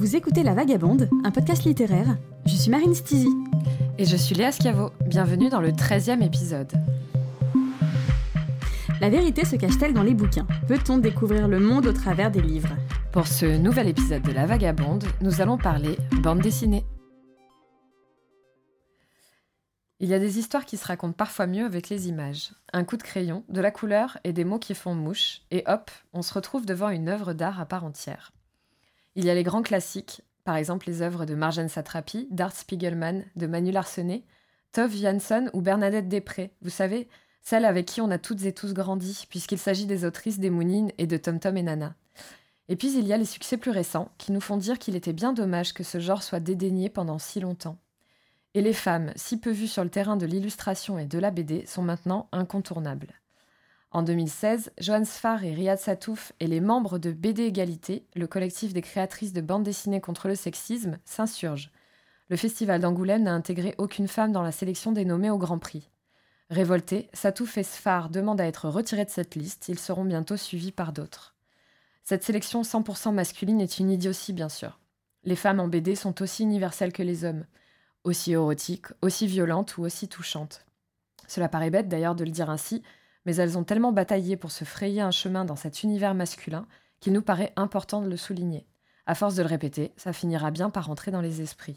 Vous écoutez La Vagabonde, un podcast littéraire. Je suis Marine Stizy. Et je suis Léa Schiavo. Bienvenue dans le 13e épisode. La vérité se cache-t-elle dans les bouquins Peut-on découvrir le monde au travers des livres Pour ce nouvel épisode de La Vagabonde, nous allons parler bande dessinée. Il y a des histoires qui se racontent parfois mieux avec les images. Un coup de crayon, de la couleur et des mots qui font mouche, et hop, on se retrouve devant une œuvre d'art à part entière. Il y a les grands classiques, par exemple les œuvres de Marjane Satrapi, d'Art Spiegelman, de Manu Larsenet, Tove Jansson ou Bernadette Després, vous savez, celles avec qui on a toutes et tous grandi, puisqu'il s'agit des autrices des Mounines et de Tom Tom et Nana. Et puis il y a les succès plus récents, qui nous font dire qu'il était bien dommage que ce genre soit dédaigné pendant si longtemps. Et les femmes, si peu vues sur le terrain de l'illustration et de la BD, sont maintenant incontournables. En 2016, Joanne Sfar et Riyad Satouf et les membres de BD Égalité, le collectif des créatrices de bandes dessinées contre le sexisme, s'insurgent. Le festival d'Angoulême n'a intégré aucune femme dans la sélection des nommés au Grand Prix. Révoltés, Satouf et Sfar demandent à être retirés de cette liste, ils seront bientôt suivis par d'autres. Cette sélection 100% masculine est une idiotie, bien sûr. Les femmes en BD sont aussi universelles que les hommes, aussi érotiques, aussi violentes ou aussi touchantes. Cela paraît bête d'ailleurs de le dire ainsi, mais elles ont tellement bataillé pour se frayer un chemin dans cet univers masculin qu'il nous paraît important de le souligner. À force de le répéter, ça finira bien par entrer dans les esprits.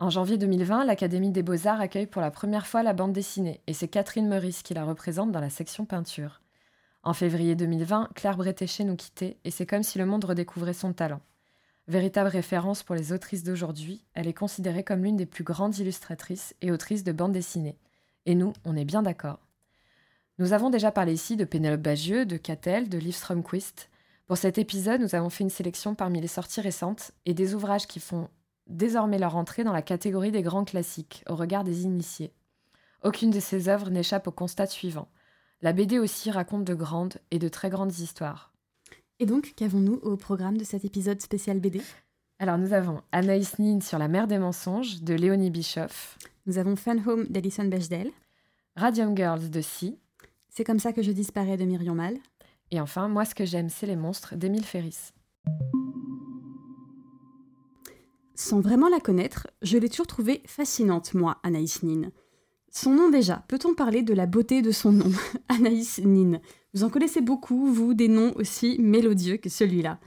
En janvier 2020, l'Académie des Beaux-Arts accueille pour la première fois la bande dessinée, et c'est Catherine Meurice qui la représente dans la section peinture. En février 2020, Claire Bretéché nous quittait, et c'est comme si le monde redécouvrait son talent. Véritable référence pour les autrices d'aujourd'hui, elle est considérée comme l'une des plus grandes illustratrices et autrices de bande dessinée. Et nous, on est bien d'accord. Nous avons déjà parlé ici de Pénélope Bagieux, de Catel, de Liv Strömquist. Pour cet épisode, nous avons fait une sélection parmi les sorties récentes et des ouvrages qui font désormais leur entrée dans la catégorie des grands classiques, au regard des initiés. Aucune de ces œuvres n'échappe au constat suivant. La BD aussi raconte de grandes et de très grandes histoires. Et donc, qu'avons-nous au programme de cet épisode spécial BD Alors, nous avons Anaïs Nin sur la mer des mensonges de Léonie Bischoff. Nous avons Fun Home d'Alison Bechdel. Radium Girls de Si. C'est comme ça que je disparais de Myriam Mal. Et enfin, Moi ce que j'aime, c'est les monstres d'Émile Ferris. Sans vraiment la connaître, je l'ai toujours trouvée fascinante, moi, Anaïs Nin. Son nom déjà, peut-on parler de la beauté de son nom Anaïs Nin? Vous en connaissez beaucoup, vous, des noms aussi mélodieux que celui-là.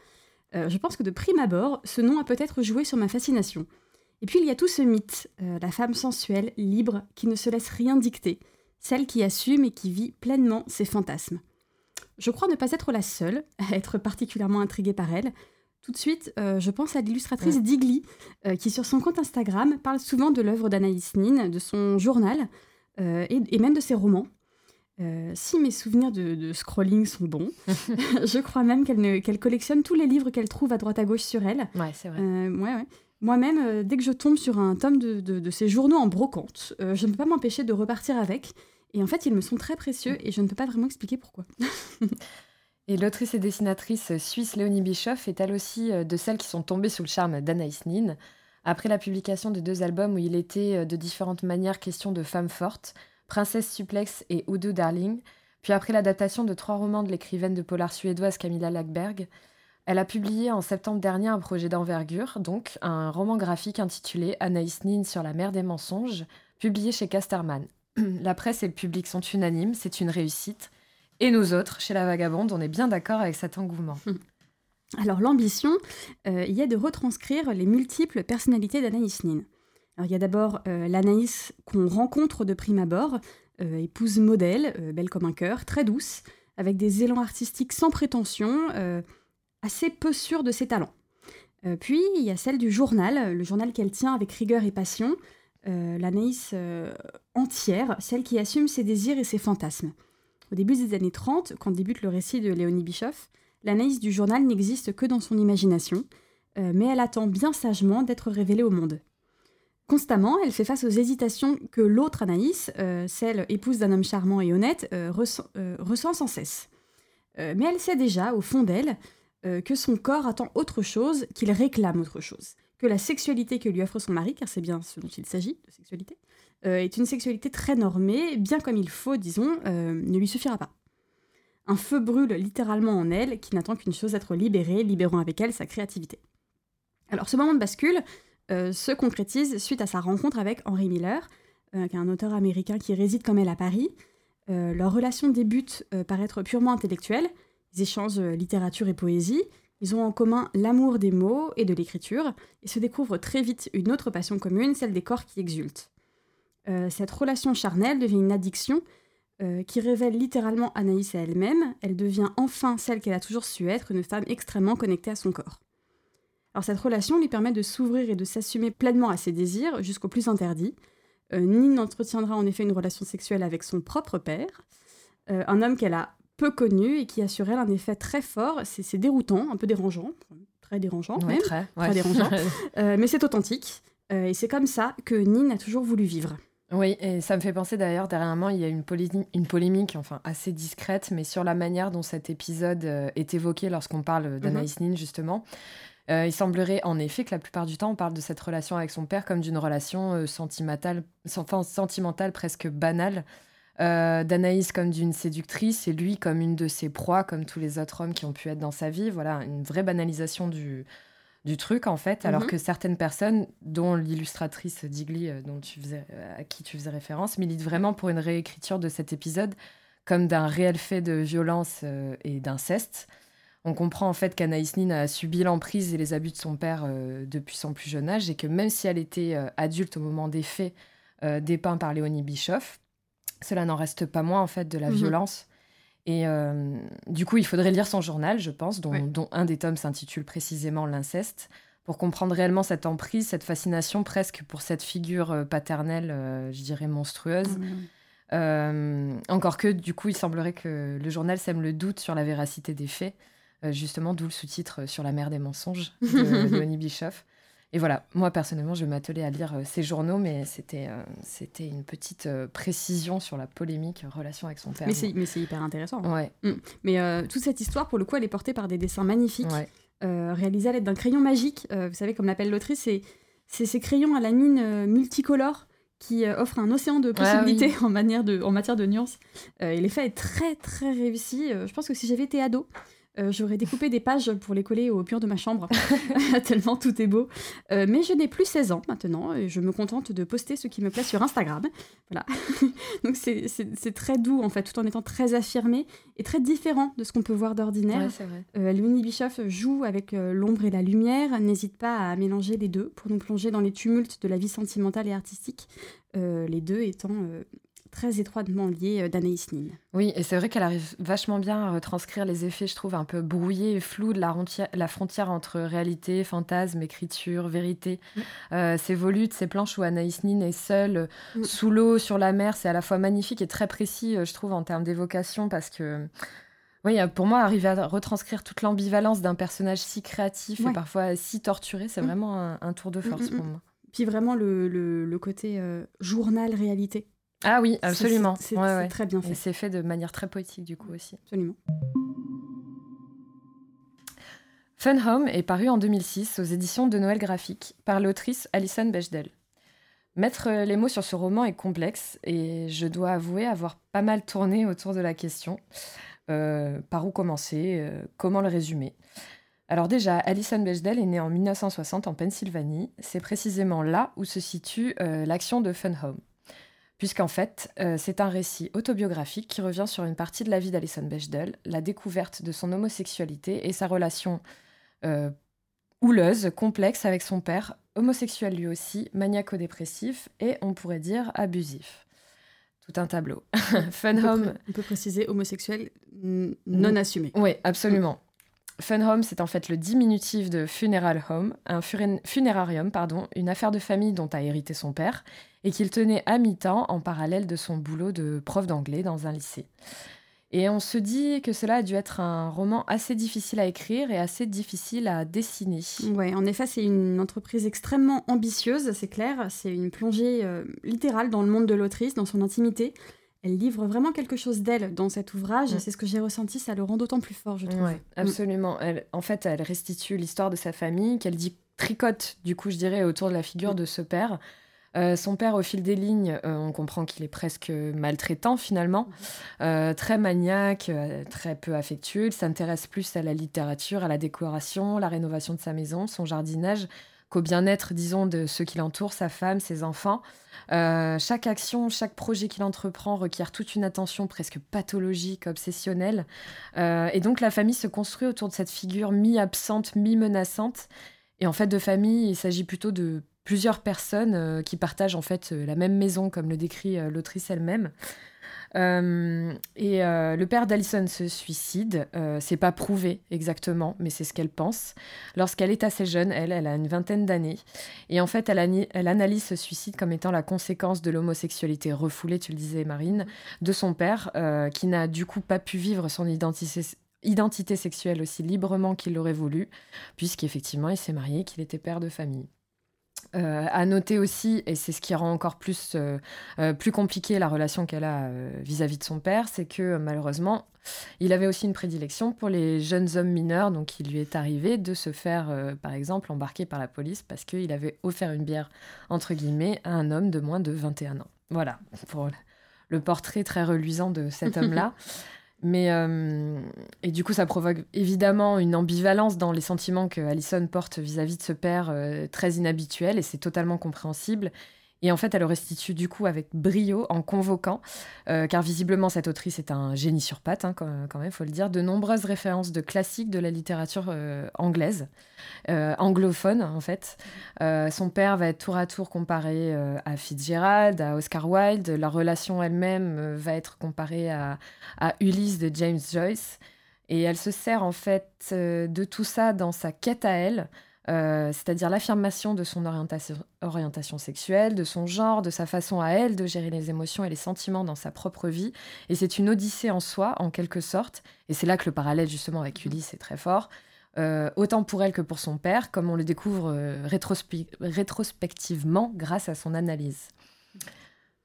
Euh, je pense que de prime abord, ce nom a peut-être joué sur ma fascination. Et puis il y a tout ce mythe, euh, la femme sensuelle, libre, qui ne se laisse rien dicter, celle qui assume et qui vit pleinement ses fantasmes. Je crois ne pas être la seule à être particulièrement intriguée par elle. Tout de suite, euh, je pense à l'illustratrice Digli, euh, qui sur son compte Instagram parle souvent de l'œuvre d'Anaïs Nin, de son journal euh, et, même de ses romans. si mes souvenirs de, scrolling sont bons, je crois même qu'elle collectionne tous les livres qu'elle trouve à droite à gauche sur elle. Ouais, c'est vrai. ouais, ouais. Moi-même, dès que je tombe sur un tome de, ces journaux en brocante, je ne peux pas m'empêcher de repartir avec. Et en fait, ils me sont très précieux et je ne peux pas vraiment expliquer pourquoi. et l'autrice et dessinatrice suisse Léonie Bischoff est elle aussi euh, de celles qui sont tombées sous le charme d'Anaïs Nin. Après la publication de deux albums où il était euh, de différentes manières question de femmes fortes, Princesse Suplex et Udo Darling, puis après l'adaptation de trois romans de l'écrivaine de polar suédoise Camilla Lackberg, elle a publié en septembre dernier un projet d'envergure, donc un roman graphique intitulé Anaïs Nin sur la mer des mensonges, publié chez Casterman. La presse et le public sont unanimes, c'est une réussite. Et nous autres, chez La Vagabonde, on est bien d'accord avec cet engouement. Alors l'ambition, euh, il y a de retranscrire les multiples personnalités d'Anaïs Nin. Alors il y a d'abord euh, l'Anaïs qu'on rencontre de prime abord, euh, épouse modèle, belle comme un cœur, très douce, avec des élans artistiques sans prétention, assez peu sûre de ses talents. puis il y a celle du journal, le journal qu'elle tient avec rigueur et passion, euh, l'Anaïs euh, entière, celle qui assume ses désirs et ses fantasmes. Au début des années 30, quand débute le récit de Léonie Bischoff, l'Anaïs du journal n'existe que dans son imagination, euh, mais elle attend bien sagement d'être révélée au monde. Constamment, elle fait face aux hésitations que l'autre Anaïs, celle épouse d'un homme charmant et honnête, ressent, sans cesse. mais elle sait déjà, au fond d'elle, que son corps attend autre chose, qu'il réclame autre chose que la sexualité que lui offre son mari, car c'est bien ce dont il s'agit, de sexualité, euh, est une sexualité très normée, bien comme il faut, disons, euh, ne lui suffira pas. Un feu brûle littéralement en elle, qui n'attend qu'une chose, être libérée, libérant avec elle sa créativité. Alors ce moment de bascule se concrétise suite à sa rencontre avec Henry Miller, qui est un auteur américain qui réside comme elle à Paris. leur relation débute par être purement intellectuelle. Ils échangent littérature et poésie. Ils ont en commun l'amour des mots et de l'écriture, et se découvrent très vite une autre passion commune, celle des corps qui exultent. Euh, cette relation charnelle devient une addiction euh, qui révèle littéralement Anaïs à elle-même. Elle devient enfin celle qu'elle a toujours su être, une femme extrêmement connectée à son corps. Alors cette relation lui permet de s'ouvrir et de s'assumer pleinement à ses désirs jusqu'au plus interdit. Euh, Nine entretiendra en effet une relation sexuelle avec son propre père, un homme qu'elle a peu connu et qui a sur elle un effet très fort. C'est déroutant, un peu dérangeant, très dérangeant même, très, dérangeant, mais c'est authentique. et c'est comme ça que Nine a toujours voulu vivre. Oui, et ça me fait penser d'ailleurs, dernièrement, il y a une, une polémique, enfin assez discrète, mais sur la manière dont cet épisode euh, est évoqué lorsqu'on parle d'Anaïs. Nin, justement. Euh, il semblerait en effet que la plupart du temps, on parle de cette relation avec son père comme d'une relation euh, sentimentale, sentimentale presque banale. D'Anaïs comme d'une séductrice et lui comme une de ses proies, comme tous les autres hommes qui ont pu être dans sa vie. Voilà, une vraie banalisation du, du truc en fait, alors mhm. que certaines personnes, dont l'illustratrice Digli, euh, dont tu faisais, euh, à qui tu faisais référence, militent vraiment pour une réécriture de cet épisode comme d'un réel fait de violence euh, et d'inceste. On comprend en fait qu'Anaïs Nin a subi l'emprise et les abus de son père depuis son plus jeune âge et que même si elle était adulte au moment des faits dépeints par Léonie Bischoff, cela n'en reste pas moins en fait de la mhm. violence et euh, du coup, il faudrait lire son journal, je pense, dont, un des tomes s'intitule précisément L'inceste, pour comprendre réellement cette emprise, cette fascination presque pour cette figure euh, paternelle, euh, je dirais monstrueuse. encore que, du coup, il semblerait que le journal sème le doute sur la véracité des faits, justement, d'où le sous-titre sur la mère des mensonges de Leonie Bischoff. Et voilà, moi personnellement, je m'attelais à lire euh, ces journaux, mais c'était euh, c'était une petite euh, précision sur la polémique relation avec son père. Mais c'est hyper intéressant. Ouais. Mm. Mais toute cette histoire, pour le coup, elle est portée par des dessins magnifiques, réalisés à l'aide d'un crayon magique. vous savez, comme l'appelle l'autrice, c'est ces crayons à la mine multicolore qui offrent un océan de possibilités en, manière de, en matière de nuances. et l'effet est très très réussi. je pense que si j'avais été ado, euh, j'aurais découpé des pages pour les coller au mur de ma chambre, tellement tout est beau. Euh, mais je n'ai plus 16 ans maintenant et je me contente de poster ce qui me plaît sur Instagram. Voilà. Donc c'est très doux en fait, tout en étant très affirmé et très différent de ce qu'on peut voir d'ordinaire. Ouais, euh, Louis Bischoff joue avec l'ombre et la lumière, n'hésite pas à mélanger les deux pour nous plonger dans les tumultes de la vie sentimentale et artistique, les deux étant très étroitement liée euh, d'Anaïs Nin. Oui, et c'est vrai qu'elle arrive vachement bien à retranscrire les effets, je trouve, un peu brouillés et flous de la, la frontière entre réalité, fantasme, écriture, vérité. Mm. Euh, ces volutes, ces planches où Anaïs Nin est seule, mm. sous l'eau, sur la mer, c'est à la fois magnifique et très précis, euh, je trouve, en termes d'évocation, parce que... Oui, pour moi, arriver à retranscrire toute l'ambivalence d'un personnage si créatif et parfois si torturé, c'est mm. vraiment un, tour de force pour moi. Puis vraiment le, le, côté journal-réalité. Ah oui, absolument. C'est très bien fait. c'est fait de manière très poétique du coup aussi. Absolument. Fun Home est paru en 2006 aux éditions de Noël Graphique par l'autrice Alison Bechdel. Mettre les mots sur ce roman est complexe et je dois avouer avoir pas mal tourné autour de la question. Euh, par où commencer euh, Comment le résumer? Alors déjà, Alison Bechdel est née en 1960 en Pennsylvanie. C'est précisément là où se situe euh, l'action de Fun Home puisqu'en fait, euh, c'est un récit autobiographique qui revient sur une partie de la vie d'Alison Bechdel, la découverte de son homosexualité et sa relation euh, houleuse, complexe avec son père, homosexuel lui aussi, maniaco-dépressif et, on pourrait dire, abusif. Tout un tableau. Fun on Home. on peut préciser homosexuel non assumé. Oui, absolument. Fun Home, c'est en fait le diminutif de Funeral Home, un funérarium, pardon, une affaire de famille dont a hérité son père et qu'il tenait à mi-temps en parallèle de son boulot de prof d'anglais dans un lycée. Et on se dit que cela a dû être un roman assez difficile à écrire et assez difficile à dessiner. Oui, en effet, c'est une entreprise extrêmement ambitieuse, c'est clair. C'est une plongée euh, littérale dans le monde de l'autrice, dans son intimité. Elle livre vraiment quelque chose d'elle dans cet ouvrage. C'est ce que j'ai ressenti, ça le rend d'autant plus fort, je trouve. Oui, absolument. Elle, en fait, elle restitue l'histoire de sa famille, qu'elle dit tricote, du coup, je dirais, autour de la figure de ce père. Euh, son père, au fil des lignes, euh, on comprend qu'il est presque maltraitant finalement, euh, très maniaque, très peu affectueux. Il s'intéresse plus à la littérature, à la décoration, la rénovation de sa maison, son jardinage, qu'au bien-être, disons, de ceux qui l'entourent, sa femme, ses enfants. chaque action, chaque projet qu'il entreprend requiert toute une attention presque pathologique, obsessionnelle. et donc la famille se construit autour de cette figure mi-absente, mi-menaçante. Et en fait, de famille, il s'agit plutôt de plusieurs personnes euh, qui partagent en fait euh, la même maison, comme le décrit euh, l'autrice elle-même. Et le père d'Alison se suicide. c'est pas prouvé exactement, mais c'est ce qu'elle pense. Lorsqu'elle est assez jeune, elle, elle a une vingtaine d'années. Et en fait, elle, analyse ce suicide comme étant la conséquence de l'homosexualité refoulée, tu le disais, Marine, de son père, qui n'a du coup pas pu vivre son identité identité sexuelle aussi librement qu'il l'aurait voulu, puisqu'effectivement il s'est marié, qu'il était père de famille. Euh, à noter aussi, et c'est ce qui rend encore plus, euh, euh, plus compliqué la relation qu'elle a vis-à-vis de son père, c'est que malheureusement, il avait aussi une prédilection pour les jeunes hommes mineurs, donc il lui est arrivé de se faire, par exemple, embarquer par la police parce qu'il avait offert une bière, entre guillemets, à un homme de moins de 21 ans. Voilà, pour le portrait très reluisant de cet homme-là. Mais euh, et du coup, ça provoque évidemment une ambivalence dans les sentiments que Alison porte vis-à-vis de ce père euh, très inhabituel, et c'est totalement compréhensible. Et en fait, elle le restitue du coup avec brio en convoquant, euh, car visiblement cette autrice est un génie sur pattes, hein, quand, même, faut le dire, de nombreuses références de classiques de la littérature euh, anglaise, euh, anglophone en fait. son père va être tour à tour comparé à Fitzgerald, à Oscar Wilde. Leur relation elle-même va être comparée à, à Ulysse de James Joyce. Et elle se sert en fait de tout ça dans sa quête à elle. Euh, c'est-à-dire l'affirmation de son orientation, sexuelle, de son genre, de sa façon à elle de gérer les émotions et les sentiments dans sa propre vie. Et c'est une odyssée en soi, en quelque sorte. Et c'est là que le parallèle justement avec Ulysse est très fort. Euh, autant pour elle que pour son père, comme on le découvre euh, rétrospectivement grâce à son analyse.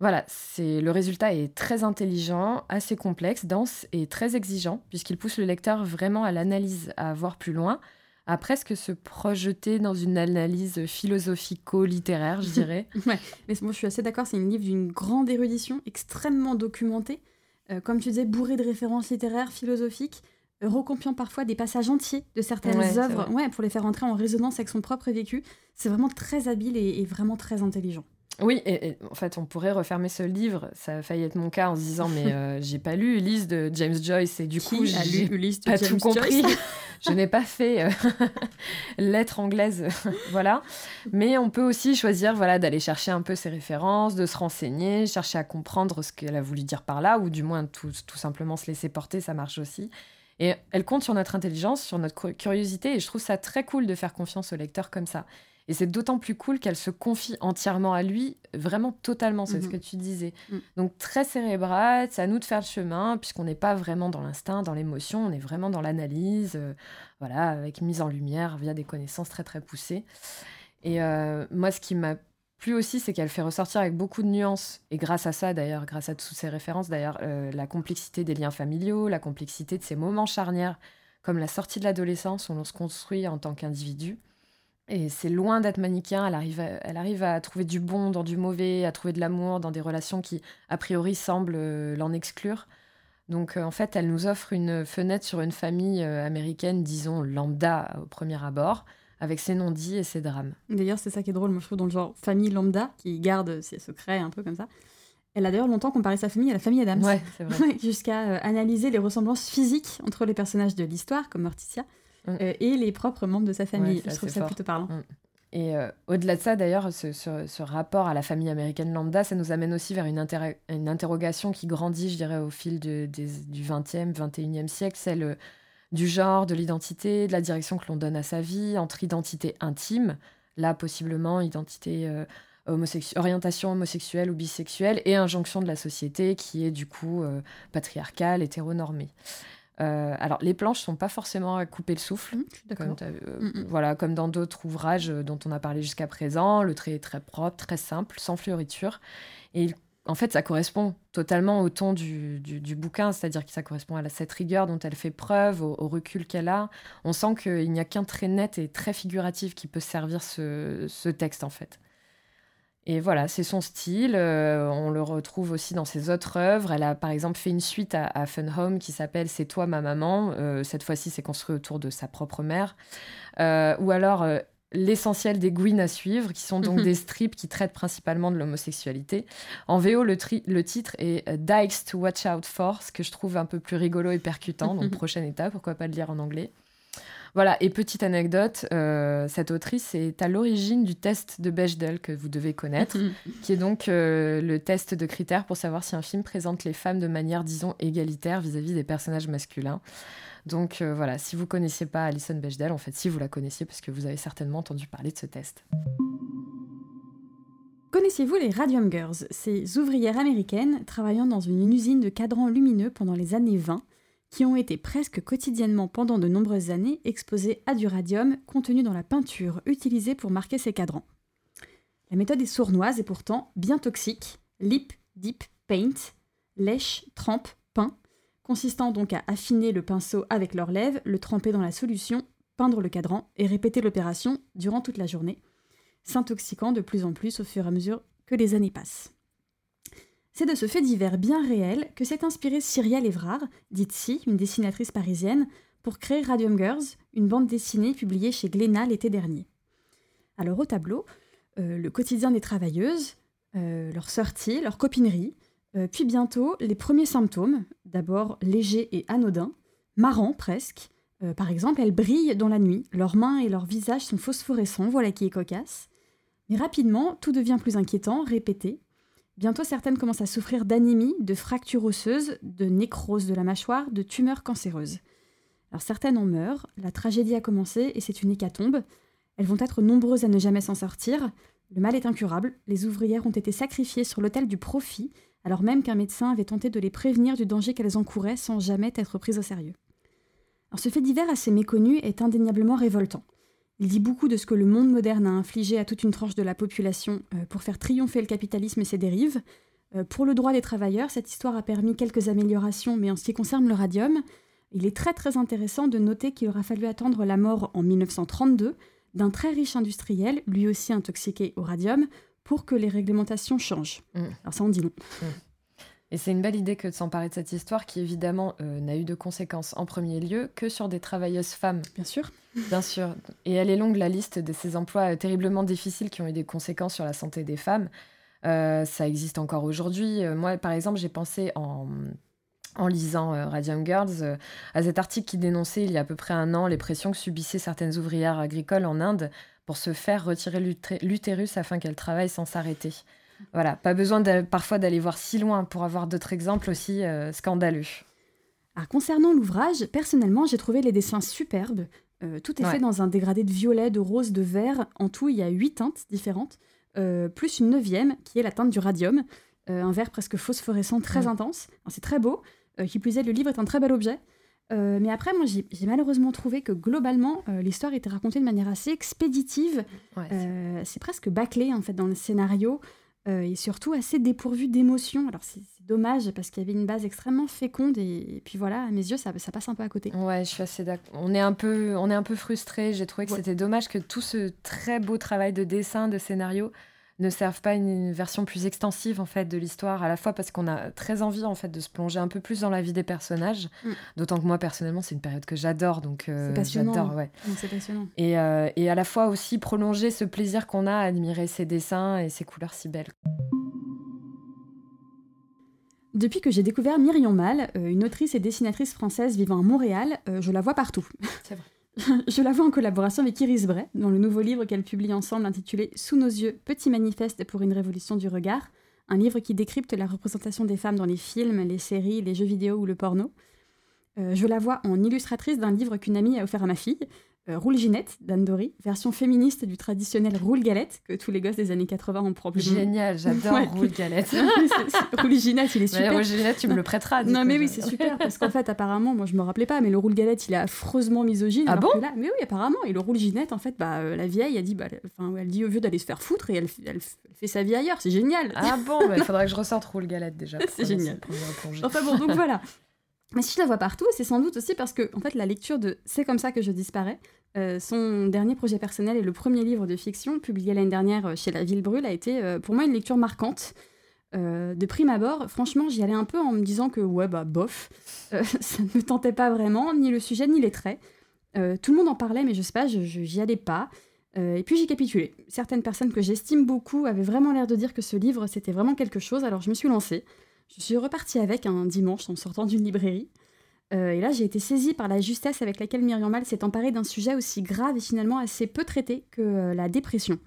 Voilà, c'est le résultat est très intelligent, assez complexe, dense et très exigeant, puisqu'il pousse le lecteur vraiment à l'analyse, à voir plus loin, à presque se projeter dans une analyse philosophico-littéraire, je dirais. ouais, mais moi je suis assez d'accord, c'est un livre d'une grande érudition, extrêmement documenté, euh, comme tu disais, bourré de références littéraires, philosophiques, recompiant parfois des passages entiers de certaines œuvres, ouais, pour les faire entrer en résonance avec son propre vécu. C'est vraiment très habile et vraiment très intelligent. Oui, et, en fait, on pourrait refermer ce livre. Ça a failli être mon cas en se disant, mais euh, j'ai pas lu Ulysse de James Joyce et du coup, j'ai pas tout compris. je n'ai pas fait euh, lettre anglaise, voilà. Mais on peut aussi choisir, voilà, d'aller chercher un peu ses références, de se renseigner, chercher à comprendre ce qu'elle a voulu dire par là, ou du moins tout, tout simplement se laisser porter, ça marche aussi. Et elle compte sur notre intelligence, sur notre curiosité, et je trouve ça très cool de faire confiance au lecteur comme ça. Et c'est d'autant plus cool qu'elle se confie entièrement à lui, vraiment totalement, c'est ce mhm. que tu disais. Mm. Donc très cérébrale, c'est à nous de faire le chemin, puisqu'on n'est pas vraiment dans l'instinct, dans l'émotion, on est vraiment dans l'analyse, euh, voilà, avec mise en lumière via des connaissances très très poussées. Et euh, moi, ce qui m'a plu aussi, c'est qu'elle fait ressortir avec beaucoup de nuances, et grâce à ça d'ailleurs, grâce à toutes ces références d'ailleurs, euh, la complexité des liens familiaux, la complexité de ces moments charnières, comme la sortie de l'adolescence où l'on se construit en tant qu'individu et c'est loin d'être manichéen, elle arrive, à, elle arrive à trouver du bon dans du mauvais, à trouver de l'amour dans des relations qui, a priori, semblent euh, l'en exclure. Donc, euh, en fait, elle nous offre une fenêtre sur une famille euh, américaine, disons, lambda au premier abord, avec ses non-dits et ses drames. D'ailleurs, c'est ça qui est drôle, moi je trouve, dans le genre famille lambda, qui garde ses secrets, un peu comme ça. Elle a d'ailleurs longtemps comparé sa famille à la famille Adams. Ouais, c'est vrai. Jusqu'à analyser les ressemblances physiques entre les personnages de l'histoire, comme Morticia, Mm. Euh, et les propres membres de sa famille. je trouve ça plutôt parlant. Mm. Et euh, au-delà de ça, d'ailleurs, ce, rapport à la famille américaine lambda, ça nous amène aussi vers une, une interrogation qui grandit, je dirais, au fil de, du 20e, 21e siècle, celle euh, du genre, de l'identité, de la direction que l'on donne à sa vie, entre identité intime, là possiblement identité orientation homosexuelle ou bisexuelle, et injonction de la société qui est du coup patriarcale, hétéronormée. Euh, alors, les planches sont pas forcément à couper le souffle, mmh, comme, euh, mmh, mmh. voilà, comme dans d'autres ouvrages euh, dont on a parlé jusqu'à présent. Le trait est très propre, très simple, sans fleuriture. Et en fait, ça correspond totalement au ton du, du, bouquin, c'est-à-dire que ça correspond à cette rigueur dont elle fait preuve, au, recul qu'elle a. On sent qu'il n'y a qu'un trait net et très figuratif qui peut servir ce, ce texte, en fait. Et voilà, c'est son style. Euh, on le retrouve aussi dans ses autres œuvres. Elle a par exemple fait une suite à, Fun Home qui s'appelle C'est toi ma maman. Euh, cette fois-ci, c'est construit autour de sa propre mère. Euh, ou alors l'essentiel des Gwyn à suivre, qui sont donc des strips qui traitent principalement de l'homosexualité. En VO, le, le, titre est Dykes to Watch Out For, ce que je trouve un peu plus rigolo et percutant. Donc prochaine étape, pourquoi pas le lire en anglais. Voilà, et petite anecdote, euh, cette autrice est à l'origine du test de Bechdel que vous devez connaître, qui est donc euh, le test de critères pour savoir si un film présente les femmes de manière, disons, égalitaire vis-à-vis des personnages masculins. Donc euh, voilà, si vous connaissiez pas Alison Bechdel, en fait, si vous la connaissiez, parce que vous avez certainement entendu parler de ce test. Connaissiez-vous les Radium Girls, ces ouvrières américaines travaillant dans une usine de cadrans lumineux pendant les années 20 qui ont été presque quotidiennement pendant de nombreuses années exposés à du radium contenu dans la peinture utilisée pour marquer ces cadrans. La méthode est sournoise et pourtant bien toxique. Lip, dip, paint, lèche, trempe, peint, consistant donc à affiner le pinceau avec leurs lèvres, le tremper dans la solution, peindre le cadran et répéter l'opération durant toute la journée, s'intoxiquant de plus en plus au fur et à mesure que les années passent. C'est de ce fait divers bien réel que s'est inspirée Cyrielle Evrard, dite Si, une dessinatrice parisienne, pour créer Radium Girls, une bande dessinée publiée chez Glénat l'été dernier. Alors au tableau, euh, le quotidien des travailleuses, euh, leur sortie, leur copinerie, euh, puis bientôt les premiers symptômes, d'abord légers et anodins, marrants presque. par exemple, elles brillent dans la nuit, leurs mains et leurs visages sont phosphorescents, voilà qui est cocasse. Mais rapidement, tout devient plus inquiétant, répété, Bientôt, certaines commencent à souffrir d'anémie, de fractures osseuses, de nécrose de la mâchoire, de tumeurs cancéreuses. Alors certaines en meurent, la tragédie a commencé et c'est une hécatombe. Elles vont être nombreuses à ne jamais s'en sortir. Le mal est incurable, les ouvrières ont été sacrifiées sur l'autel du profit, alors même qu'un médecin avait tenté de les prévenir du danger qu'elles encouraient sans jamais être prises au sérieux. Alors ce fait divers assez méconnu est indéniablement révoltant. Il dit beaucoup de ce que le monde moderne a infligé à toute une tranche de la population euh, pour faire triompher le capitalisme et ses dérives. Euh, pour le droit des travailleurs, cette histoire a permis quelques améliorations, mais en ce qui concerne le radium, il est très très intéressant de noter qu'il aura fallu attendre la mort en 1932 d'un très riche industriel, lui aussi intoxiqué au radium, pour que les réglementations changent. Mmh. Alors ça, on dit non. Mmh. Et c'est une belle idée que de s'emparer de cette histoire qui, évidemment, euh, n'a eu de conséquences en premier lieu que sur des travailleuses femmes. Bien sûr. Bien sûr. Et elle est longue, la liste de ces emplois euh, terriblement difficiles qui ont eu des conséquences sur la santé des femmes. Euh, ça existe encore aujourd'hui. moi, par exemple, j'ai pensé en, en lisant Radium Girls à cet article qui dénonçait il y a à peu près un an les pressions que subissaient certaines ouvrières agricoles en Inde pour se faire retirer l'utérus afin qu'elles travaillent sans s'arrêter. Voilà, pas besoin parfois d'aller voir si loin pour avoir d'autres exemples aussi euh, scandaleux. concernant l'ouvrage, personnellement, j'ai trouvé les dessins superbes. Euh, tout est fait dans un dégradé de violet, de rose, de vert. En tout, il y a huit teintes différentes, euh, plus une neuvième qui est la teinte du radium, un vert presque phosphorescent très intense. C'est très beau. qui plus est, le livre est un très bel objet. mais après, moi, j'ai malheureusement trouvé que globalement, l'histoire était racontée de manière assez expéditive. c'est presque bâclé en fait dans le scénario. Euh, et surtout assez dépourvu d'émotion. Alors c'est dommage parce qu'il y avait une base extrêmement féconde et, puis voilà, à mes yeux, ça, ça, passe un peu à côté. Ouais, je suis assez d'accord. On est un peu, on est un peu frustré. J'ai trouvé que c'était dommage que tout ce très beau travail de dessin, de scénario, ne servent pas une, version plus extensive en fait de l'histoire à la fois parce qu'on a très envie en fait de se plonger un peu plus dans la vie des personnages mm. d'autant que moi personnellement c'est une période que j'adore donc euh, j'adore ouais c'est passionnant et, euh, et à la fois aussi prolonger ce plaisir qu'on a à admirer ces dessins et ces couleurs si belles depuis que j'ai découvert Myriam Mal, euh, une autrice et dessinatrice française vivant à Montréal, je la vois partout. C'est vrai. je la vois en collaboration avec Iris Bray dans le nouveau livre qu'elle publie ensemble intitulé Sous nos yeux, petit manifeste pour une révolution du regard, un livre qui décrypte la représentation des femmes dans les films, les séries, les jeux vidéo ou le porno. Euh, je la vois en illustratrice d'un livre qu'une amie a offert à ma fille, euh, Roule Ginette d'Anne Dory, version féministe du traditionnel Roule Galette que tous les gosses des années 80 ont probablement. Génial, j'adore Roule Galette. Roule Ginette, il est super. Roule Ginette, tu me le prêteras. Non, mais oui, c'est super parce qu'en fait, apparemment, moi je me rappelais pas, mais le Roule Galette, il est affreusement misogyne. Ah bon Mais oui, apparemment. Et le Roule Ginette, en fait, bah, euh, la vieille, a dit, bah, elle dit au vieux d'aller se faire foutre et elle, elle, fait sa vie ailleurs. C'est génial. Ah bon, bah, il faudrait que je ressorte Roule Galette déjà. c'est génial. Enfin bon, donc voilà. Mais si je la vois partout, c'est sans doute aussi parce que, en fait, la lecture de C'est comme ça que je disparais son dernier projet personnel et le premier livre de fiction, publié l'année dernière chez La Ville Brûle, a été pour moi une lecture marquante. de prime abord, franchement, j'y allais un peu en me disant que ouais, bah bof, ça ne me tentait pas vraiment, ni le sujet, ni les traits. tout le monde en parlait, mais je sais pas, j'y allais pas. et puis j'ai capitulé. Certaines personnes que j'estime beaucoup avaient vraiment l'air de dire que ce livre c'était vraiment quelque chose, alors je me suis lancée. Je suis repartie avec un dimanche en sortant d'une librairie. Euh, et là, j'ai été saisie par la justesse avec laquelle Myriam Mal s'est emparée d'un sujet aussi grave et finalement assez peu traité que euh, la dépression.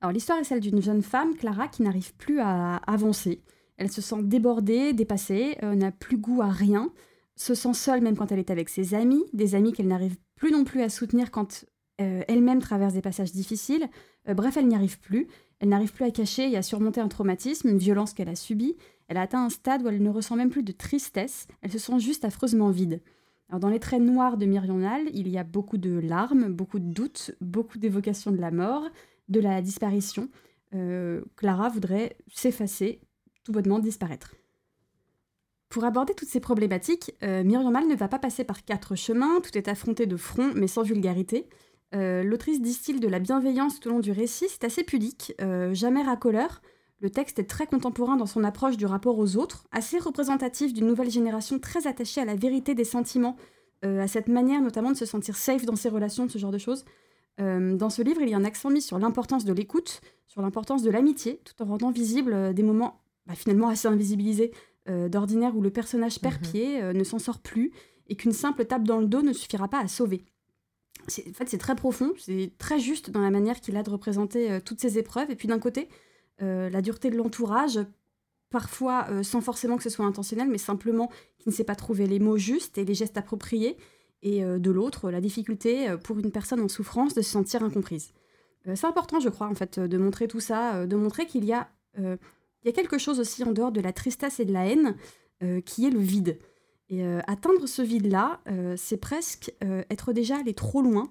Alors, l'histoire est celle d'une jeune femme, Clara, qui n'arrive plus à avancer. Elle se sent débordée, dépassée, euh, n'a plus goût à rien, se sent seule même quand elle est avec ses amis, des amis qu'elle n'arrive plus non plus à soutenir quand elle-même traverse des passages difficiles. bref, elle n'y arrive plus. Elle n'arrive plus à cacher et à surmonter un traumatisme, une violence qu'elle a subie. Elle a atteint un stade où elle ne ressent même plus de tristesse, elle se sent juste affreusement vide. Dans les traits noirs de Myrional, il y a beaucoup de larmes, beaucoup de doutes, beaucoup d'évocations de la mort, de la disparition. Euh, Clara voudrait s'effacer, tout bonnement disparaître. Pour aborder toutes ces problématiques, euh, ne va pas passer par quatre chemins, tout est affronté de front mais sans vulgarité. Euh, l'autrice distille de la bienveillance tout au long du récit, c'est assez pudique, euh, jamais racoleur. Le texte est très contemporain dans son approche du rapport aux autres, assez représentatif d'une nouvelle génération très attachée à la vérité des sentiments, euh, à cette manière notamment de se sentir safe dans ses relations, ce genre de choses. dans ce livre, il y a un accent mis sur l'importance de l'écoute, sur l'importance de l'amitié, tout en rendant visible des moments bah, finalement assez invisibilisés, d'ordinaire où le personnage perd mhm. pied, ne s'en sort plus, et qu'une simple tape dans le dos ne suffira pas à sauver en fait, c'est très profond, c'est très juste dans la manière qu'il a de représenter euh, toutes ces épreuves. Et puis d'un côté, euh, la dureté de l'entourage, parfois euh, sans forcément que ce soit intentionnel, mais simplement qu'il ne sait pas trouver les mots justes et les gestes appropriés. Et de l'autre, la difficulté pour une personne en souffrance de se sentir incomprise. c'est important, je crois, en fait, de montrer tout ça, de montrer qu'il y, a, quelque chose aussi en dehors de la tristesse et de la haine, qui est le vide. Et euh, atteindre ce vide-là, euh, c'est presque euh, être déjà allé trop loin.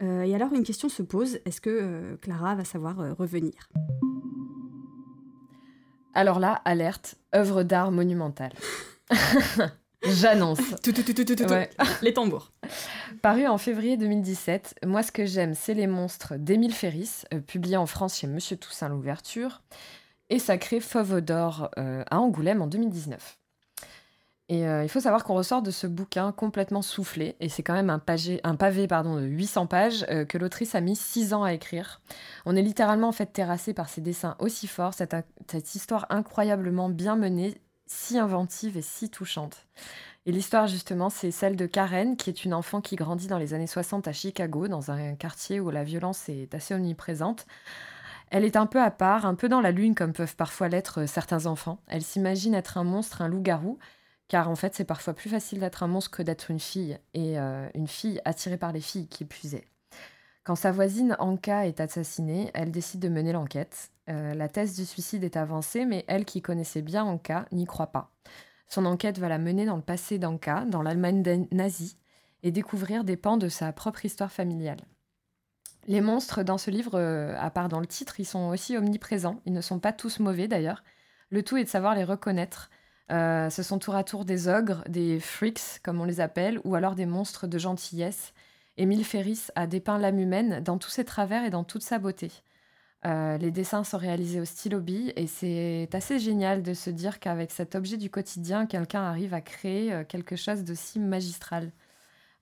et alors une question se pose, est-ce que Clara va savoir revenir? Alors là, alerte, œuvre d'art monumentale. J'annonce. tout, tout, tout, tout, ouais. Les tambours. Paru en février 2017, Moi ce que j'aime, c'est les monstres d'Émile Ferris, publié en France chez Monsieur Toussaint l'ouverture, et sacré Fauve d'or à Angoulême en 2019. Et euh, il faut savoir qu'on ressort de ce bouquin complètement soufflé, et c'est quand même un, un pavé pardon, de 800 pages euh, que l'autrice a mis 6 ans à écrire. On est littéralement en fait terrassé par ces dessins aussi forts, cette, cette histoire incroyablement bien menée, si inventive et si touchante. Et l'histoire justement, c'est celle de Karen, qui est une enfant qui grandit dans les années 60 à Chicago, dans un quartier où la violence est assez omniprésente. Elle est un peu à part, un peu dans la lune comme peuvent parfois l'être certains enfants. Elle s'imagine être un monstre, un loup-garou, car en fait, c'est parfois plus facile d'être un monstre que d'être une fille, et euh, une fille attirée par les filles qui puisait. Quand sa voisine Anka est assassinée, elle décide de mener l'enquête. Euh, la thèse du suicide est avancée, mais elle, qui connaissait bien Anka, n'y croit pas. Son enquête va la mener dans le passé d'Anka, dans l'Allemagne nazie, et découvrir des pans de sa propre histoire familiale. Les monstres dans ce livre, euh, à part dans le titre, ils sont aussi omniprésents. Ils ne sont pas tous mauvais d'ailleurs. Le tout est de savoir les reconnaître, euh, ce sont tour à tour des ogres, des freaks, comme on les appelle, ou alors des monstres de gentillesse. Émile Ferris a dépeint l'âme humaine dans tous ses travers et dans toute sa beauté. Euh, les dessins sont réalisés au stylo bille et c'est assez génial de se dire qu'avec cet objet du quotidien, quelqu'un arrive à créer euh, quelque chose de si magistral.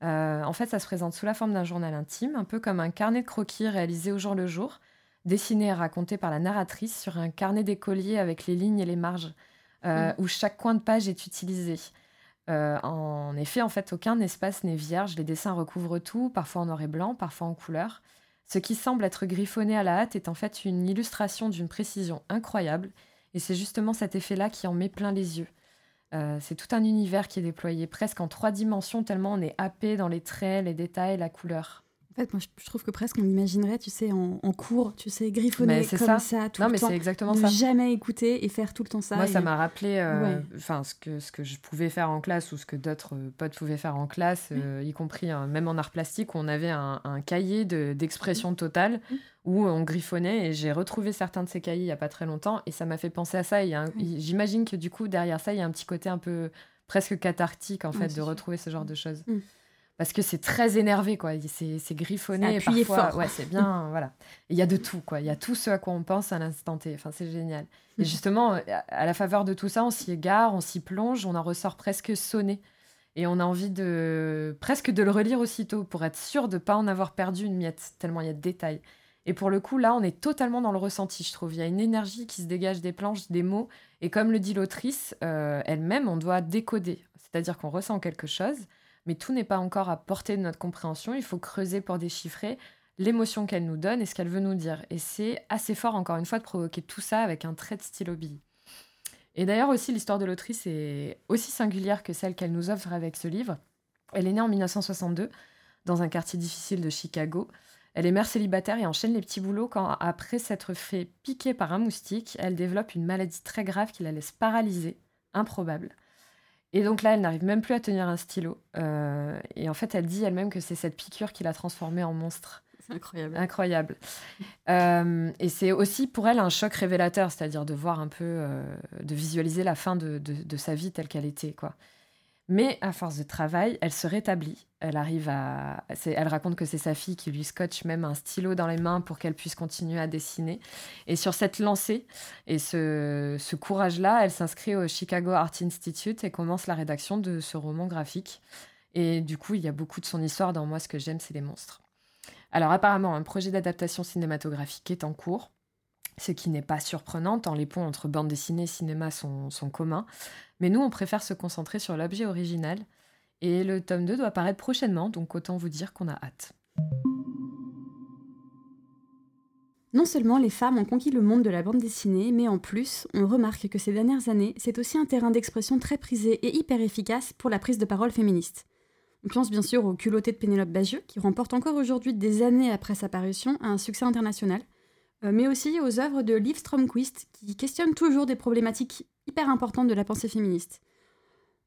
en fait, ça se présente sous la forme d'un journal intime, un peu comme un carnet de croquis réalisé au jour le jour, dessiné et raconté par la narratrice sur un carnet d'écolier avec les lignes et les marges. Euh, mm. où chaque coin de page est utilisé. Euh, en effet, en fait, aucun espace n'est vierge. Les dessins recouvrent tout, parfois en noir et blanc, parfois en couleur. Ce qui semble être griffonné à la hâte est en fait une illustration d'une précision incroyable, et c'est justement cet effet-là qui en met plein les yeux. Euh, c'est tout un univers qui est déployé presque en trois dimensions, tellement on est happé dans les traits, les détails, la couleur. En fait, moi, je trouve que presque on imaginerait, tu sais, en, cours, tu sais, griffonner comme ça, tout non, le mais exactement ça. jamais écouter et faire tout le temps ça. Moi, ça m'a rappelé, euh, enfin, ce que ce que je pouvais faire en classe ou ce que d'autres euh, potes pouvaient faire en classe, euh, y compris hein, même en art plastique, où on avait un, cahier d'expression totale où on griffonnait. Et j'ai retrouvé certains de ces cahiers il y a pas très longtemps, et ça m'a fait penser à ça. J'imagine que du coup, derrière ça, il y a un petit côté un peu presque cathartique en fait de retrouver ce genre de choses. Parce que c'est très énervé, quoi. C'est griffonné. C'est parfois, Ouais, c'est bien, voilà. Il y a de tout, quoi. Il y a tout ce à quoi on pense à l'instant T. Enfin, c'est génial. Et justement, à la faveur de tout ça, on s'y égare, on s'y plonge, on en ressort presque sonné. Et on a envie de presque de le relire aussitôt pour être sûr de ne pas en avoir perdu une miette, tellement il y a de détails. Et pour le coup, là, on est totalement dans le ressenti, je trouve. Il y a une énergie qui se dégage des planches, des mots. Et comme le dit l'autrice euh, elle-même, on doit décoder. C'est-à-dire qu'on ressent quelque chose, mais tout n'est pas encore à portée de notre compréhension. Il faut creuser pour déchiffrer l'émotion qu'elle nous donne et ce qu'elle veut nous dire. Et c'est assez fort, encore une fois, de provoquer tout ça avec un trait de stylo Billy. Et d'ailleurs aussi, l'histoire de l'autrice est aussi singulière que celle qu'elle nous offre avec ce livre. Elle est née en 1962 dans un quartier difficile de Chicago. Elle est mère célibataire et enchaîne les petits boulots quand, après s'être fait piquer par un moustique, elle développe une maladie très grave qui la laisse paralysée, improbable. Et donc là, elle n'arrive même plus à tenir un stylo. Euh, et en fait, elle dit elle-même que c'est cette piqûre qui l'a transformée en monstre. C'est incroyable. Incroyable. Euh, et c'est aussi pour elle un choc révélateur, c'est-à-dire de voir un peu, euh, de visualiser la fin de, de, sa vie telle qu'elle était, quoi. Mais à force de travail, elle se rétablit. Elle arrive à. Elle raconte que c'est sa fille qui lui scotche même un stylo dans les mains pour qu'elle puisse continuer à dessiner. Et sur cette lancée et ce, courage-là, elle s'inscrit au Chicago Art Institute et commence la rédaction de ce roman graphique. Et du coup, il y a beaucoup de son histoire dans Moi, ce que j'aime, c'est les monstres. Alors, apparemment, un projet d'adaptation cinématographique est en cours ce qui n'est pas surprenant tant les ponts entre bande dessinée et cinéma sont, communs. Mais nous, on préfère se concentrer sur l'objet original. Et le tome 2 doit paraître prochainement, donc autant vous dire qu'on a hâte. Non seulement les femmes ont conquis le monde de la bande dessinée, mais en plus, on remarque que ces dernières années, c'est aussi un terrain d'expression très prisé et hyper efficace pour la prise de parole féministe. On pense bien sûr au culotté de Pénélope Bagieux, qui remporte encore aujourd'hui, des années après sa parution, un succès international, mais aussi aux œuvres de Liv Stromquist, qui questionnent toujours des problématiques hyper importantes de la pensée féministe.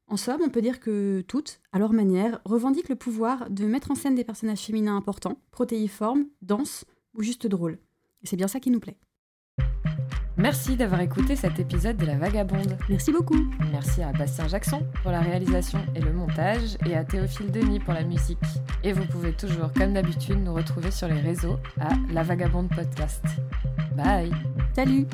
En somme, on peut dire que toutes, à leur manière, revendiquent le pouvoir de mettre en scène des personnages féminins importants, protéiformes, denses ou juste drôles. Et c'est bien ça qui nous plaît. Merci d'avoir écouté cet épisode de La Vagabonde. Merci beaucoup. Merci à Bastien Jackson pour la réalisation et le montage et à Théophile Denis pour la musique. Et vous pouvez toujours, comme d'habitude, nous retrouver sur les réseaux à La Vagabonde Podcast. Bye. Salut.